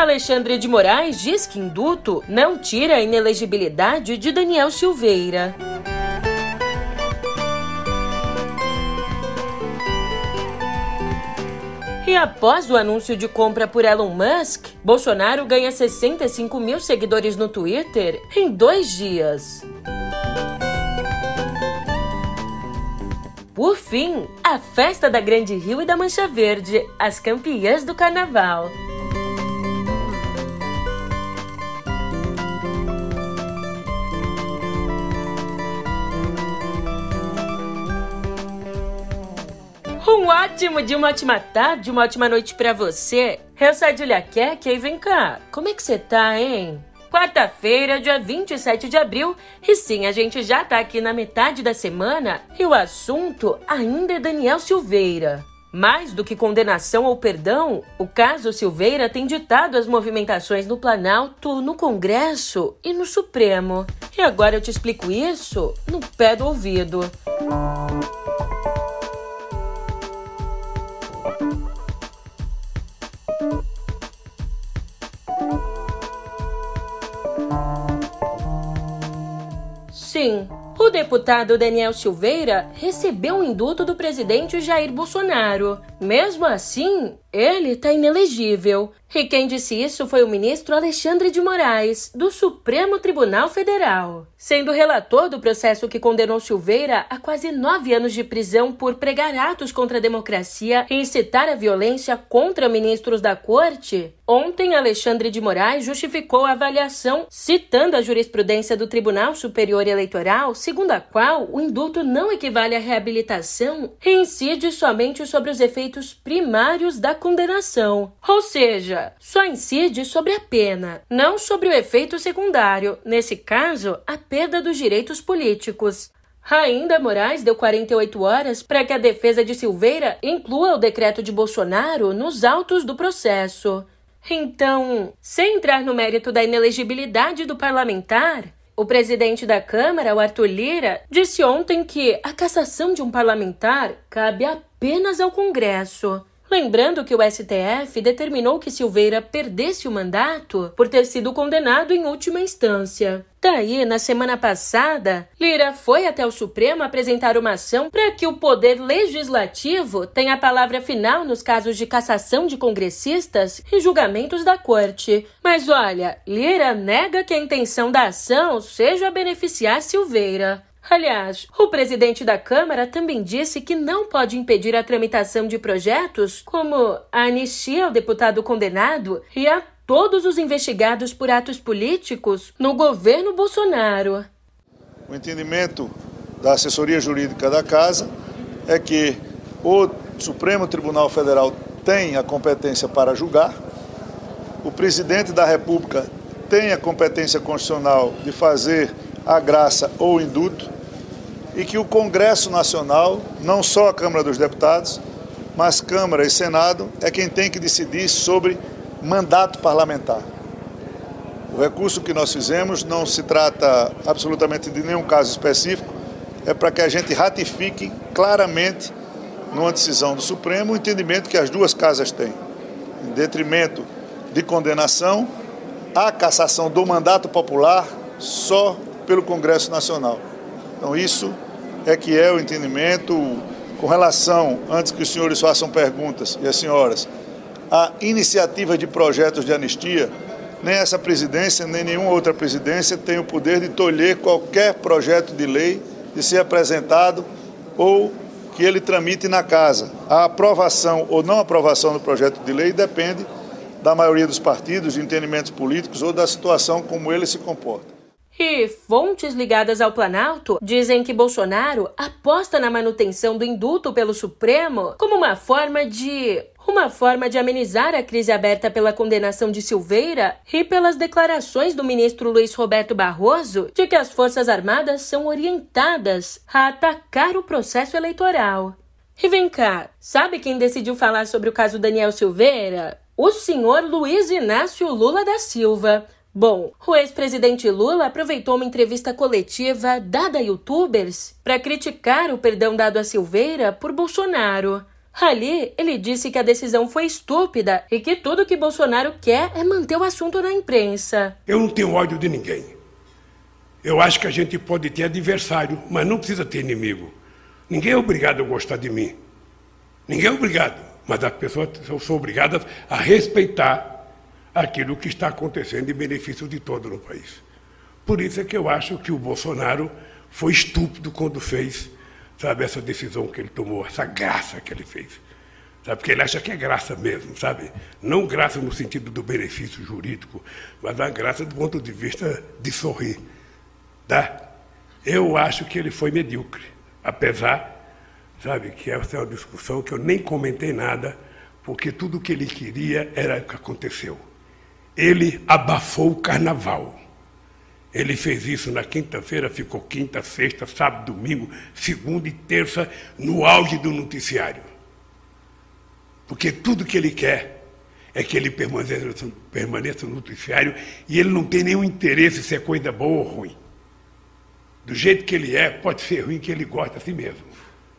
Alexandre de Moraes diz que induto não tira a inelegibilidade de Daniel Silveira. E após o anúncio de compra por Elon Musk, Bolsonaro ganha 65 mil seguidores no Twitter em dois dias. Por fim, a festa da Grande Rio e da Mancha Verde, as campeãs do carnaval. Ótimo dia, uma ótima tarde, uma ótima noite para você. Eu sou a Julia Keck e vem cá, como é que você tá, hein? Quarta-feira, dia 27 de abril, e sim, a gente já tá aqui na metade da semana e o assunto ainda é Daniel Silveira. Mais do que condenação ou perdão, o caso Silveira tem ditado as movimentações no Planalto, no Congresso e no Supremo. E agora eu te explico isso no pé do ouvido. Sim, o deputado Daniel Silveira recebeu um induto do presidente Jair Bolsonaro. Mesmo assim, ele está inelegível. E quem disse isso foi o ministro Alexandre de Moraes, do Supremo Tribunal Federal. Sendo relator do processo que condenou Silveira a quase nove anos de prisão por pregar atos contra a democracia e incitar a violência contra ministros da corte, ontem Alexandre de Moraes justificou a avaliação citando a jurisprudência do Tribunal Superior Eleitoral, segundo a qual o indulto não equivale à reabilitação e incide somente sobre os efeitos primários da condenação. Ou seja, só incide sobre a pena, não sobre o efeito secundário, nesse caso, a perda dos direitos políticos. Ainda Moraes deu 48 horas para que a defesa de Silveira inclua o decreto de Bolsonaro nos autos do processo. Então, sem entrar no mérito da inelegibilidade do parlamentar, o presidente da Câmara, o Arthur Lira, disse ontem que a cassação de um parlamentar cabe apenas ao Congresso. Lembrando que o STF determinou que Silveira perdesse o mandato por ter sido condenado em última instância. Daí, na semana passada, Lira foi até o Supremo apresentar uma ação para que o poder legislativo tenha a palavra final nos casos de cassação de congressistas e julgamentos da corte. Mas olha, Lira nega que a intenção da ação seja beneficiar Silveira. Aliás, o presidente da Câmara também disse que não pode impedir a tramitação de projetos como a anistia ao deputado condenado e a todos os investigados por atos políticos no governo Bolsonaro. O entendimento da assessoria jurídica da Casa é que o Supremo Tribunal Federal tem a competência para julgar, o presidente da República tem a competência constitucional de fazer a graça ou induto e que o Congresso Nacional, não só a Câmara dos Deputados, mas Câmara e Senado, é quem tem que decidir sobre mandato parlamentar. O recurso que nós fizemos não se trata absolutamente de nenhum caso específico, é para que a gente ratifique claramente, numa decisão do Supremo, o entendimento que as duas casas têm. Em detrimento de condenação, a cassação do mandato popular só pelo Congresso Nacional. Então, isso é que é o entendimento com relação, antes que os senhores façam perguntas, e as senhoras, a iniciativa de projetos de anistia, nem essa presidência, nem nenhuma outra presidência tem o poder de tolher qualquer projeto de lei de ser apresentado ou que ele tramite na casa. A aprovação ou não aprovação do projeto de lei depende da maioria dos partidos, de entendimentos políticos ou da situação como ele se comporta. E fontes ligadas ao Planalto dizem que Bolsonaro aposta na manutenção do indulto pelo Supremo como uma forma de uma forma de amenizar a crise aberta pela condenação de Silveira e pelas declarações do ministro Luiz Roberto Barroso de que as Forças Armadas são orientadas a atacar o processo eleitoral. E vem cá, sabe quem decidiu falar sobre o caso Daniel Silveira? O senhor Luiz Inácio Lula da Silva. Bom, o ex-presidente Lula aproveitou uma entrevista coletiva dada a youtubers para criticar o perdão dado a Silveira por Bolsonaro. Ali, ele disse que a decisão foi estúpida e que tudo que Bolsonaro quer é manter o assunto na imprensa. Eu não tenho ódio de ninguém. Eu acho que a gente pode ter adversário, mas não precisa ter inimigo. Ninguém é obrigado a gostar de mim. Ninguém é obrigado, mas as pessoas são obrigadas a respeitar aquilo que está acontecendo em benefício de todo no país. Por isso é que eu acho que o Bolsonaro foi estúpido quando fez, sabe, essa decisão que ele tomou, essa graça que ele fez. Sabe, porque ele acha que é graça mesmo, sabe? Não graça no sentido do benefício jurídico, mas a graça do ponto de vista de sorrir. Tá? Eu acho que ele foi medíocre, apesar, sabe, que essa é uma discussão que eu nem comentei nada, porque tudo o que ele queria era o que aconteceu. Ele abafou o carnaval. Ele fez isso na quinta-feira, ficou quinta, sexta, sábado, domingo, segunda e terça no auge do noticiário. Porque tudo que ele quer é que ele permaneça, permaneça no noticiário e ele não tem nenhum interesse se é coisa boa ou ruim. Do jeito que ele é, pode ser ruim que ele gosta assim mesmo.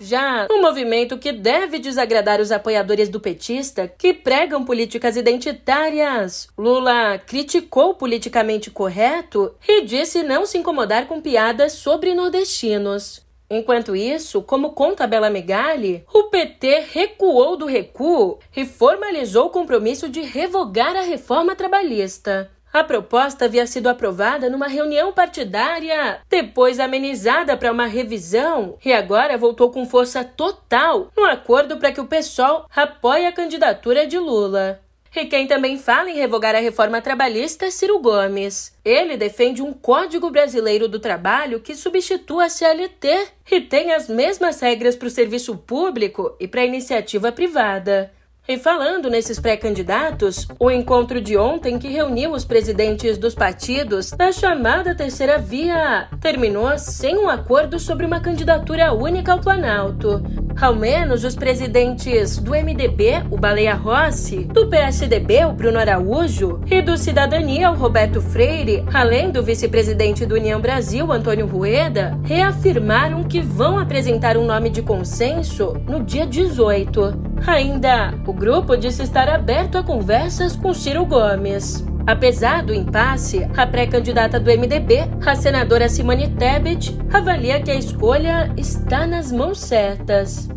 Já um movimento que deve desagradar os apoiadores do petista que pregam políticas identitárias. Lula criticou politicamente correto e disse não se incomodar com piadas sobre nordestinos. Enquanto isso, como conta Bela Megali, o PT recuou do recuo e formalizou o compromisso de revogar a reforma trabalhista. A proposta havia sido aprovada numa reunião partidária, depois amenizada para uma revisão e agora voltou com força total no acordo para que o PSOL apoie a candidatura de Lula. E quem também fala em revogar a reforma trabalhista é Ciro Gomes. Ele defende um Código Brasileiro do Trabalho que substitua a CLT e tem as mesmas regras para o serviço público e para a iniciativa privada. E falando nesses pré-candidatos, o encontro de ontem que reuniu os presidentes dos partidos da chamada Terceira Via terminou sem um acordo sobre uma candidatura única ao Planalto. Ao menos os presidentes do MDB, o Baleia Rossi, do PSDB, o Bruno Araújo, e do Cidadania, o Roberto Freire, além do vice-presidente do União Brasil, Antônio Rueda, reafirmaram que vão apresentar um nome de consenso no dia 18. Ainda, o grupo disse estar aberto a conversas com Ciro Gomes. Apesar do impasse, a pré-candidata do MDB, a senadora Simone Tebet, avalia que a escolha está nas mãos certas.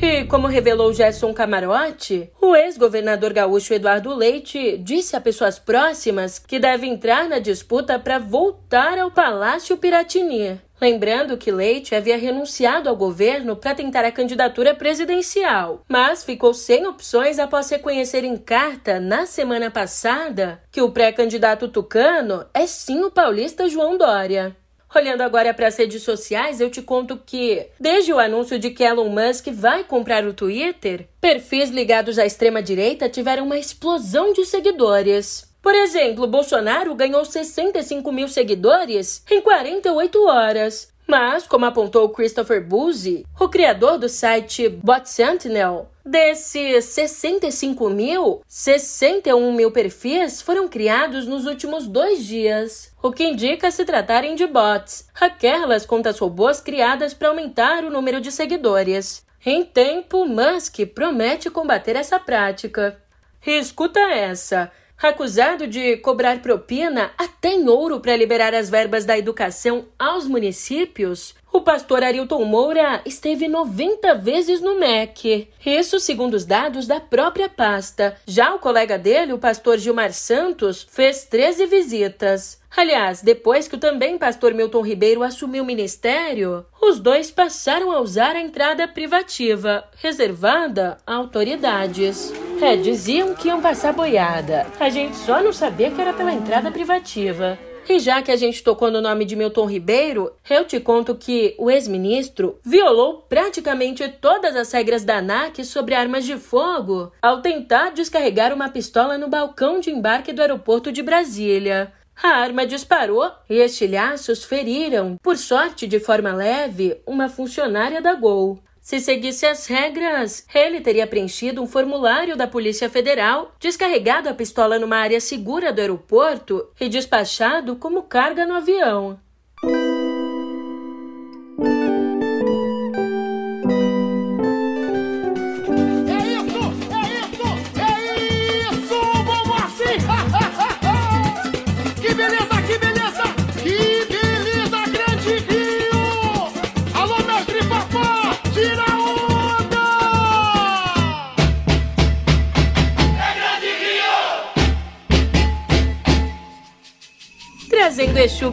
E, como revelou Gerson Camarote, o ex-governador gaúcho Eduardo Leite disse a pessoas próximas que deve entrar na disputa para voltar ao Palácio Piratini. Lembrando que Leite havia renunciado ao governo para tentar a candidatura presidencial, mas ficou sem opções após reconhecer em carta, na semana passada, que o pré-candidato tucano é sim o paulista João Dória. Olhando agora para as redes sociais, eu te conto que, desde o anúncio de que Elon Musk vai comprar o Twitter, perfis ligados à extrema-direita tiveram uma explosão de seguidores. Por exemplo, Bolsonaro ganhou 65 mil seguidores em 48 horas. Mas, como apontou Christopher Buzzi, o criador do site Bot Sentinel, desses 65 mil, 61 mil perfis foram criados nos últimos dois dias, o que indica se tratarem de bots, aquelas contas robôs criadas para aumentar o número de seguidores. Em tempo, Musk promete combater essa prática. E escuta essa acusado de cobrar propina até em ouro para liberar as verbas da educação aos municípios, o pastor Arilton Moura esteve 90 vezes no MEC. Isso segundo os dados da própria pasta. Já o colega dele, o pastor Gilmar Santos, fez 13 visitas. Aliás, depois que o também pastor Milton Ribeiro assumiu o ministério, os dois passaram a usar a entrada privativa, reservada a autoridades. É, diziam que iam passar boiada. A gente só não sabia que era pela entrada privativa. E já que a gente tocou no nome de Milton Ribeiro, eu te conto que o ex-ministro violou praticamente todas as regras da ANAC sobre armas de fogo ao tentar descarregar uma pistola no balcão de embarque do aeroporto de Brasília. A arma disparou e estilhaços feriram, por sorte de forma leve, uma funcionária da Gol. Se seguisse as regras, ele teria preenchido um formulário da Polícia Federal, descarregado a pistola numa área segura do aeroporto e despachado como carga no avião.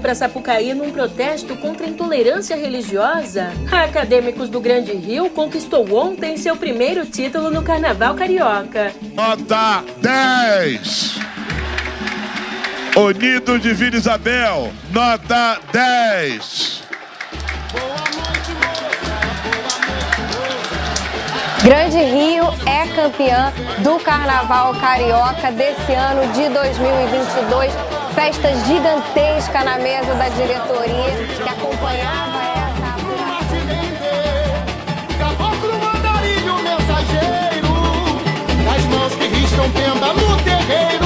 Para Sapucaí num protesto contra a intolerância religiosa. Acadêmicos do Grande Rio conquistou ontem seu primeiro título no Carnaval Carioca. Nota 10. Unido de Vila Isabel, nota 10. Grande Rio é campeã do Carnaval Carioca desse ano de 2022. Festa gigantesca na mesa da diretoria que acompanhava essa. Caboclo mandarinho mensageiro, nas mãos que riscam tenda no terreiro,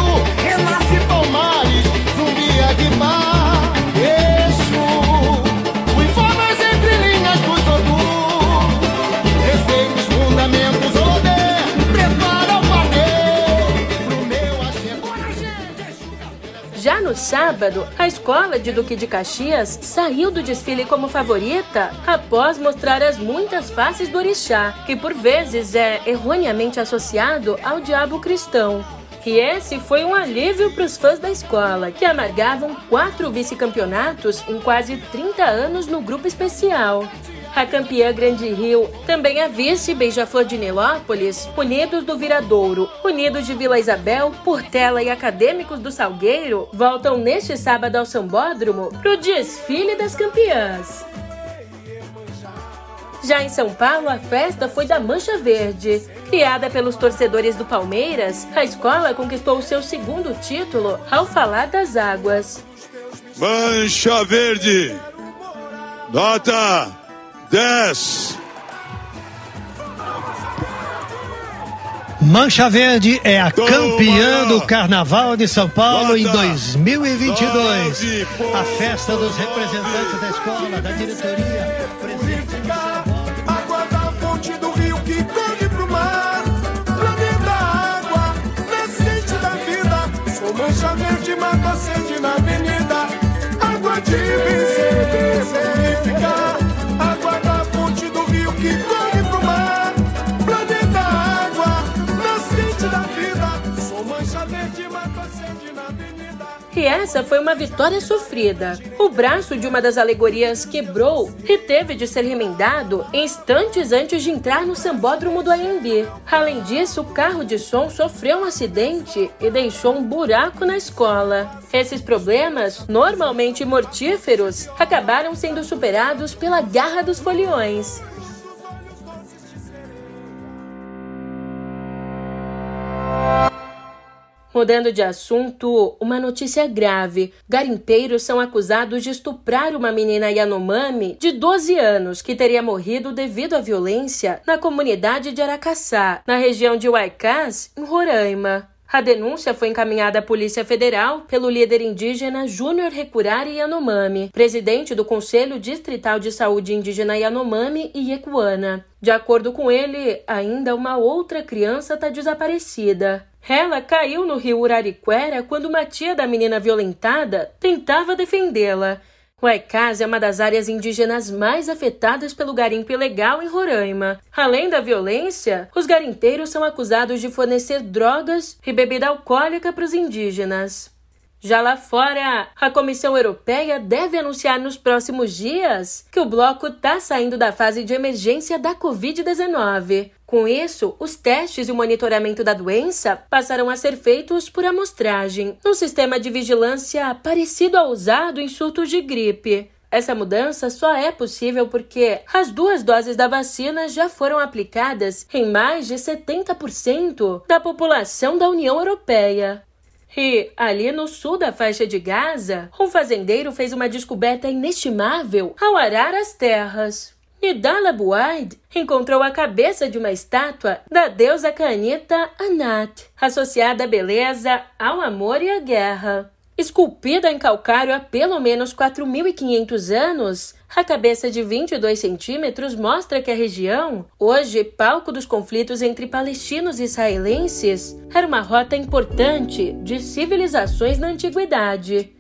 sábado, a escola de Duque de Caxias saiu do desfile como favorita após mostrar as muitas faces do orixá, que por vezes é erroneamente associado ao diabo cristão. E esse foi um alívio para os fãs da escola, que amargavam quatro vice-campeonatos em quase 30 anos no grupo especial. A campeã Grande Rio, também a vice Beija-Flor de Nilópolis, Unidos do Viradouro, Unidos de Vila Isabel, Portela e Acadêmicos do Salgueiro voltam neste sábado ao Sambódromo para o desfile das campeãs. Já em São Paulo, a festa foi da Mancha Verde. Criada pelos torcedores do Palmeiras, a escola conquistou seu segundo título ao falar das águas. Mancha Verde, nota 10. Mancha Verde é a Toma! campeã do Carnaval de São Paulo em Bota! 2022. Nove A festa dos representantes da escola, da diretoria, presente no água da fonte do rio que corre pro mar, planeta água, nascente da vida, sou mancha verde, mata a sede na avenida, água de vencer, E essa foi uma vitória sofrida. O braço de uma das alegorias quebrou e teve de ser remendado instantes antes de entrar no sambódromo do AMB. Além disso, o carro de som sofreu um acidente e deixou um buraco na escola. Esses problemas, normalmente mortíferos, acabaram sendo superados pela garra dos foliões. Mudando de assunto, uma notícia grave. Garimpeiros são acusados de estuprar uma menina Yanomami de 12 anos que teria morrido devido à violência na comunidade de Aracaçá, na região de Huaycás, em Roraima. A denúncia foi encaminhada à Polícia Federal pelo líder indígena Júnior Recurari Yanomami, presidente do Conselho Distrital de Saúde Indígena Yanomami e Yecuana. De acordo com ele, ainda uma outra criança está desaparecida. Ela caiu no rio Urariquera quando uma tia da menina violentada tentava defendê-la. Huaycás é uma das áreas indígenas mais afetadas pelo garimpo ilegal em Roraima. Além da violência, os garimpeiros são acusados de fornecer drogas e bebida alcoólica para os indígenas. Já lá fora, a Comissão Europeia deve anunciar nos próximos dias que o bloco está saindo da fase de emergência da Covid-19. Com isso, os testes e o monitoramento da doença passarão a ser feitos por amostragem, num sistema de vigilância parecido ao usado em surtos de gripe. Essa mudança só é possível porque as duas doses da vacina já foram aplicadas em mais de 70% da população da União Europeia. E, ali no sul da faixa de Gaza, um fazendeiro fez uma descoberta inestimável ao arar as terras. Nidala Buaid encontrou a cabeça de uma estátua da deusa canita Anat, associada à beleza, ao amor e à guerra. Esculpida em calcário há pelo menos 4.500 anos, a cabeça de 22 centímetros mostra que a região, hoje palco dos conflitos entre palestinos e israelenses, era uma rota importante de civilizações na antiguidade.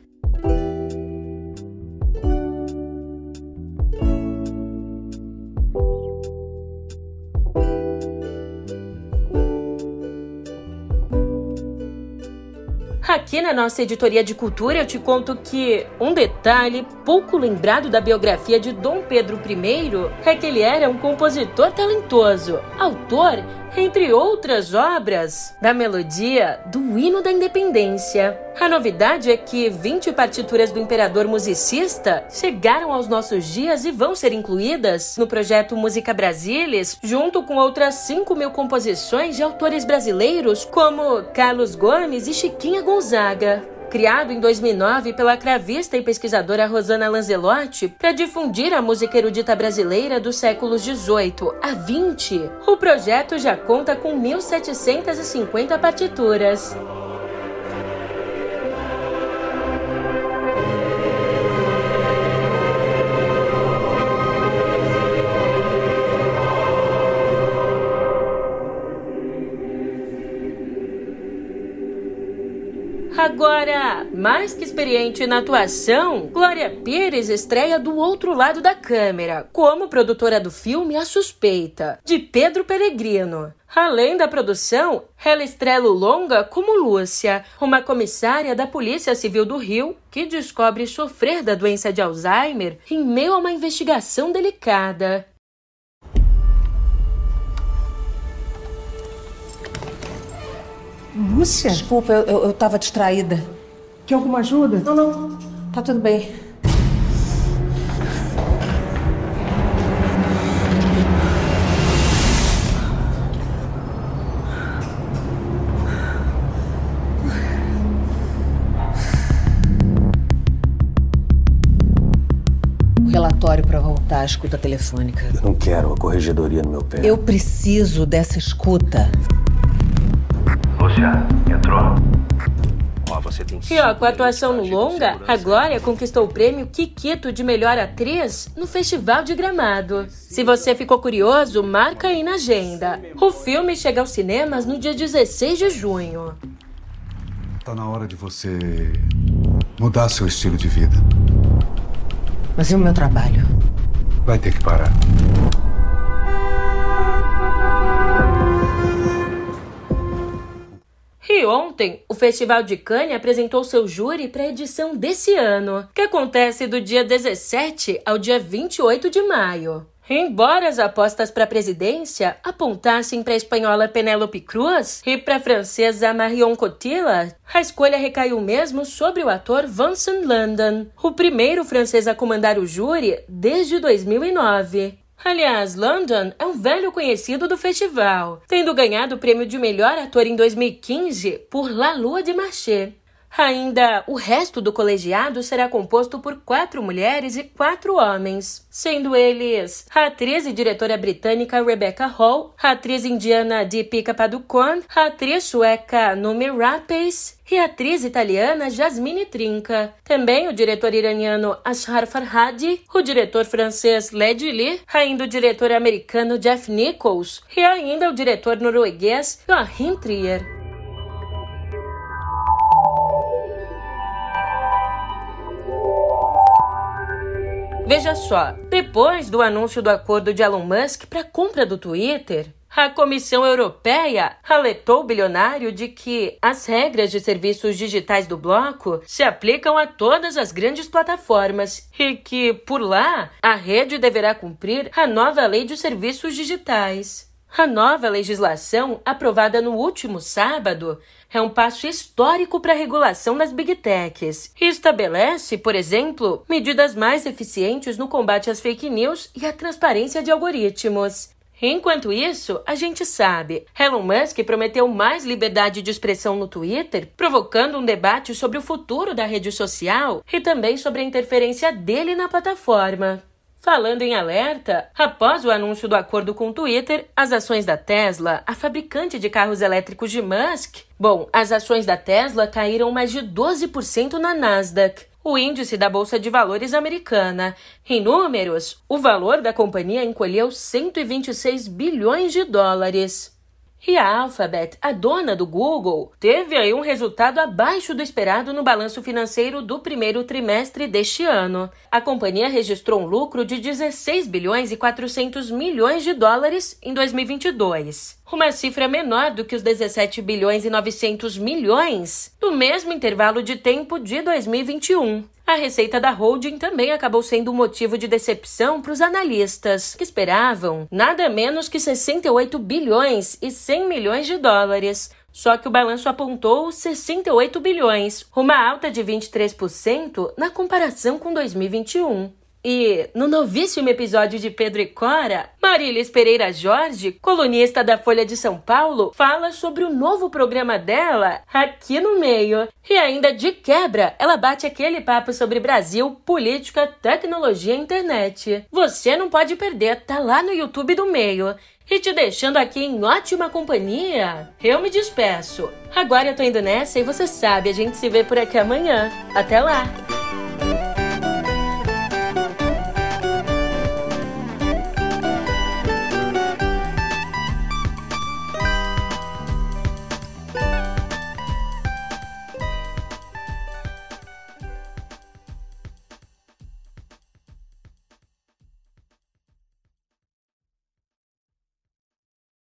Aqui na nossa editoria de cultura eu te conto que um detalhe pouco lembrado da biografia de Dom Pedro I é que ele era um compositor talentoso, autor entre outras obras, da melodia do Hino da Independência. A novidade é que 20 partituras do imperador musicista chegaram aos nossos dias e vão ser incluídas no projeto Música Brasilis, junto com outras 5 mil composições de autores brasileiros como Carlos Gomes e Chiquinha Gonzaga criado em 2009 pela cravista e pesquisadora Rosana Lanzelotti para difundir a música erudita brasileira dos séculos 18 a 20. O projeto já conta com 1.750 partituras. Agora, mais que experiente na atuação, Glória Pires estreia do outro lado da câmera, como produtora do filme A Suspeita, de Pedro Peregrino. Além da produção, ela estrela o longa como Lúcia, uma comissária da Polícia Civil do Rio que descobre sofrer da doença de Alzheimer em meio a uma investigação delicada. Lúcia? Desculpa, eu, eu, eu tava distraída. Quer alguma ajuda? Não, não. Tá tudo bem. O relatório para voltar à escuta telefônica. Eu não quero a corregedoria no meu pé. Eu preciso dessa escuta. Lúcia, entrou? Você tem E ó, com a atuação no longa, a Glória conquistou o prêmio Kikito de melhor atriz no Festival de Gramado. Se você ficou curioso, marca aí na agenda. O filme chega aos cinemas no dia 16 de junho. Tá na hora de você mudar seu estilo de vida. Mas e o meu trabalho? Vai ter que parar. E ontem, o Festival de Cannes apresentou seu júri para a edição desse ano, que acontece do dia 17 ao dia 28 de maio. Embora as apostas para a presidência apontassem para a espanhola Penélope Cruz e para a francesa Marion Cotillard, a escolha recaiu mesmo sobre o ator Vincent London, o primeiro francês a comandar o júri desde 2009. Aliás, London é um velho conhecido do festival, tendo ganhado o prêmio de melhor ator em 2015 por La Lua de Marché. Ainda o resto do colegiado será composto por quatro mulheres e quatro homens, sendo eles a atriz e diretora britânica Rebecca Hall, a atriz indiana Deepika Padukone, a atriz sueca Noomi Rapace e a atriz italiana Jasmine Trinca. Também o diretor iraniano Ashar Farhadi, o diretor francês Led Lee, ainda o diretor americano Jeff Nichols e ainda o diretor norueguês Joachim Trier. Veja só, depois do anúncio do acordo de Elon Musk para a compra do Twitter, a Comissão Europeia alertou o bilionário de que as regras de serviços digitais do bloco se aplicam a todas as grandes plataformas e que, por lá, a rede deverá cumprir a nova lei de serviços digitais. A nova legislação, aprovada no último sábado, é um passo histórico para a regulação das big techs estabelece, por exemplo, medidas mais eficientes no combate às fake news e à transparência de algoritmos. Enquanto isso, a gente sabe, Elon Musk prometeu mais liberdade de expressão no Twitter, provocando um debate sobre o futuro da rede social e também sobre a interferência dele na plataforma. Falando em alerta, após o anúncio do acordo com o Twitter, as ações da Tesla, a fabricante de carros elétricos de Musk, bom, as ações da Tesla caíram mais de 12% na Nasdaq, o índice da Bolsa de Valores americana. Em números, o valor da companhia encolheu 126 bilhões de dólares. E a Alphabet, a dona do Google, teve aí um resultado abaixo do esperado no balanço financeiro do primeiro trimestre deste ano. A companhia registrou um lucro de 16 bilhões e 400 milhões de dólares em 2022, uma cifra menor do que os 17 bilhões e 900 milhões do mesmo intervalo de tempo de 2021. A receita da holding também acabou sendo um motivo de decepção para os analistas, que esperavam nada menos que 68 bilhões e 100 milhões de dólares. Só que o balanço apontou 68 bilhões, uma alta de 23% na comparação com 2021. E no novíssimo episódio de Pedro e Cora, Marilis Pereira Jorge, colunista da Folha de São Paulo, fala sobre o novo programa dela aqui no meio. E ainda de quebra, ela bate aquele papo sobre Brasil, política, tecnologia e internet. Você não pode perder, tá lá no YouTube do meio. E te deixando aqui em ótima companhia, eu me despeço. Agora eu tô indo nessa e você sabe, a gente se vê por aqui amanhã. Até lá!